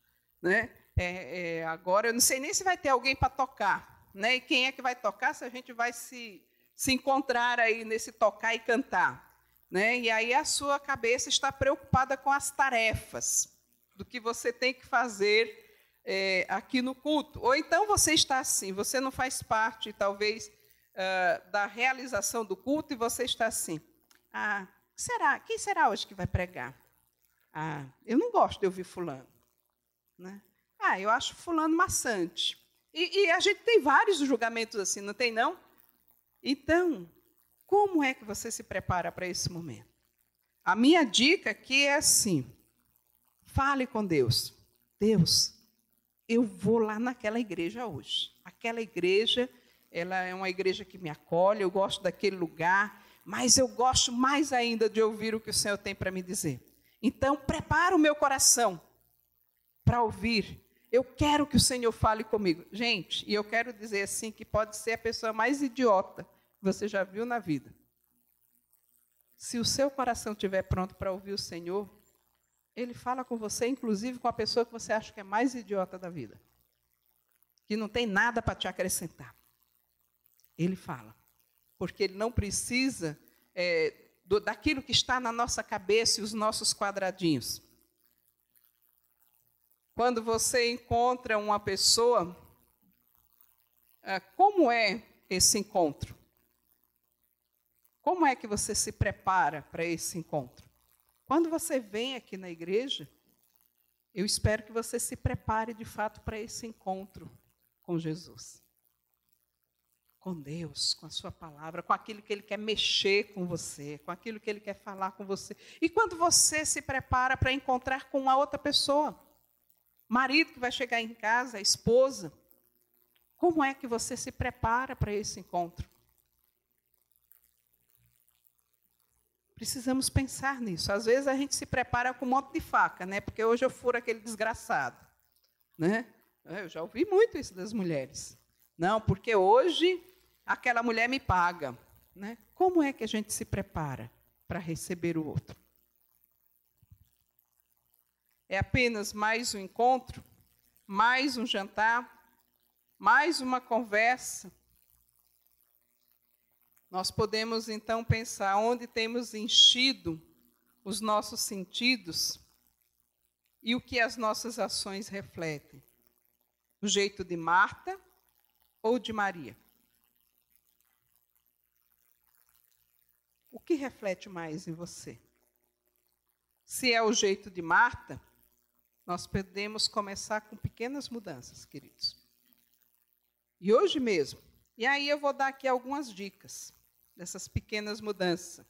Né? É, é, agora, eu não sei nem se vai ter alguém para tocar. Né? E quem é que vai tocar se a gente vai se, se encontrar aí nesse tocar e cantar. Né? E aí a sua cabeça está preocupada com as tarefas do que você tem que fazer é, aqui no culto. Ou então você está assim, você não faz parte, talvez, uh, da realização do culto e você está assim. Ah, será? Quem será hoje que vai pregar? Ah, eu não gosto de ouvir fulano. Né? Ah, eu acho fulano maçante. E, e a gente tem vários julgamentos assim, não tem não? Então, como é que você se prepara para esse momento? A minha dica aqui é assim: fale com Deus. Deus, eu vou lá naquela igreja hoje. Aquela igreja, ela é uma igreja que me acolhe, eu gosto daquele lugar, mas eu gosto mais ainda de ouvir o que o Senhor tem para me dizer. Então, prepara o meu coração para ouvir. Eu quero que o Senhor fale comigo. Gente, e eu quero dizer assim que pode ser a pessoa mais idiota que você já viu na vida. Se o seu coração estiver pronto para ouvir o Senhor, ele fala com você, inclusive com a pessoa que você acha que é mais idiota da vida, que não tem nada para te acrescentar. Ele fala, porque ele não precisa é, do, daquilo que está na nossa cabeça e os nossos quadradinhos. Quando você encontra uma pessoa, é, como é esse encontro? Como é que você se prepara para esse encontro? Quando você vem aqui na igreja, eu espero que você se prepare de fato para esse encontro com Jesus com Deus, com a sua palavra, com aquilo que ele quer mexer com você, com aquilo que ele quer falar com você. E quando você se prepara para encontrar com uma outra pessoa, marido que vai chegar em casa, a esposa, como é que você se prepara para esse encontro? Precisamos pensar nisso. Às vezes a gente se prepara com um monte de faca, né? Porque hoje eu furo aquele desgraçado, né? Eu já ouvi muito isso das mulheres. Não, porque hoje aquela mulher me paga. Né? Como é que a gente se prepara para receber o outro? É apenas mais um encontro, mais um jantar, mais uma conversa. Nós podemos então pensar onde temos enchido os nossos sentidos e o que as nossas ações refletem. O jeito de Marta ou de Maria? o que reflete mais em você? Se é o jeito de Marta, nós podemos começar com pequenas mudanças, queridos. E hoje mesmo. E aí eu vou dar aqui algumas dicas dessas pequenas mudanças.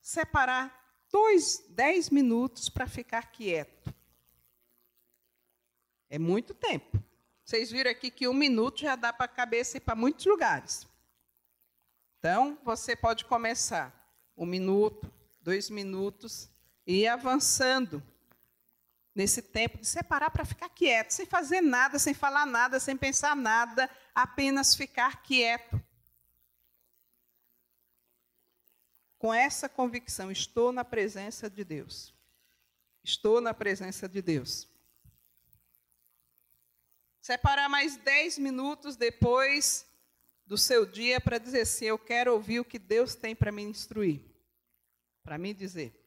Separar dois, dez minutos para ficar quieto. É muito tempo. Vocês viram aqui que um minuto já dá para a cabeça ir para muitos lugares. Então, você pode começar um minuto, dois minutos, e ir avançando nesse tempo de separar para ficar quieto, sem fazer nada, sem falar nada, sem pensar nada, apenas ficar quieto. Com essa convicção, estou na presença de Deus. Estou na presença de Deus. Separar mais dez minutos depois do seu dia para dizer assim: eu quero ouvir o que Deus tem para me instruir, para me dizer.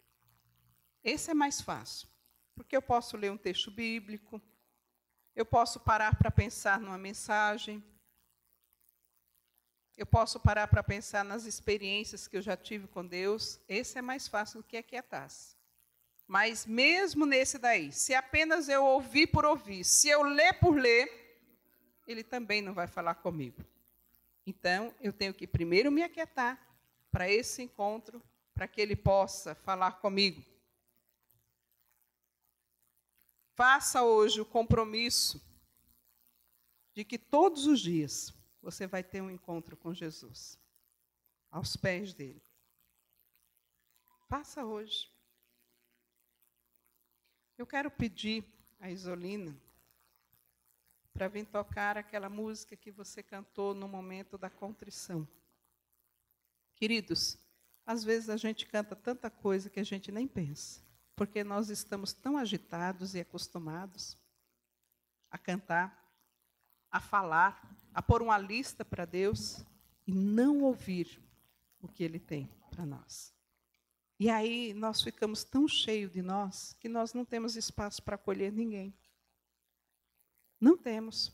Esse é mais fácil, porque eu posso ler um texto bíblico, eu posso parar para pensar numa mensagem, eu posso parar para pensar nas experiências que eu já tive com Deus. Esse é mais fácil do que aquietar-se. Mas mesmo nesse daí, se apenas eu ouvir por ouvir, se eu ler por ler, ele também não vai falar comigo. Então, eu tenho que primeiro me aquietar para esse encontro, para que ele possa falar comigo. Faça hoje o compromisso de que todos os dias você vai ter um encontro com Jesus, aos pés dele. Faça hoje. Eu quero pedir a Isolina para vir tocar aquela música que você cantou no momento da contrição. Queridos, às vezes a gente canta tanta coisa que a gente nem pensa, porque nós estamos tão agitados e acostumados a cantar, a falar, a pôr uma lista para Deus e não ouvir o que Ele tem para nós. E aí nós ficamos tão cheios de nós que nós não temos espaço para acolher ninguém. Não temos.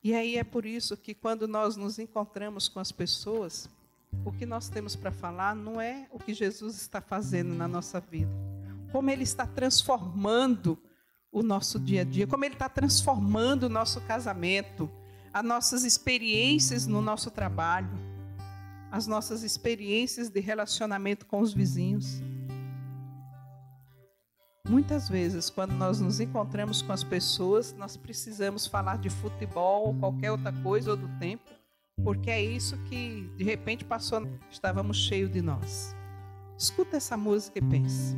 E aí é por isso que quando nós nos encontramos com as pessoas, o que nós temos para falar não é o que Jesus está fazendo na nossa vida, como Ele está transformando o nosso dia a dia, como Ele está transformando o nosso casamento, as nossas experiências no nosso trabalho, as nossas experiências de relacionamento com os vizinhos. Muitas vezes, quando nós nos encontramos com as pessoas, nós precisamos falar de futebol ou qualquer outra coisa ou do tempo, porque é isso que de repente passou, estávamos cheios de nós. Escuta essa música e pense.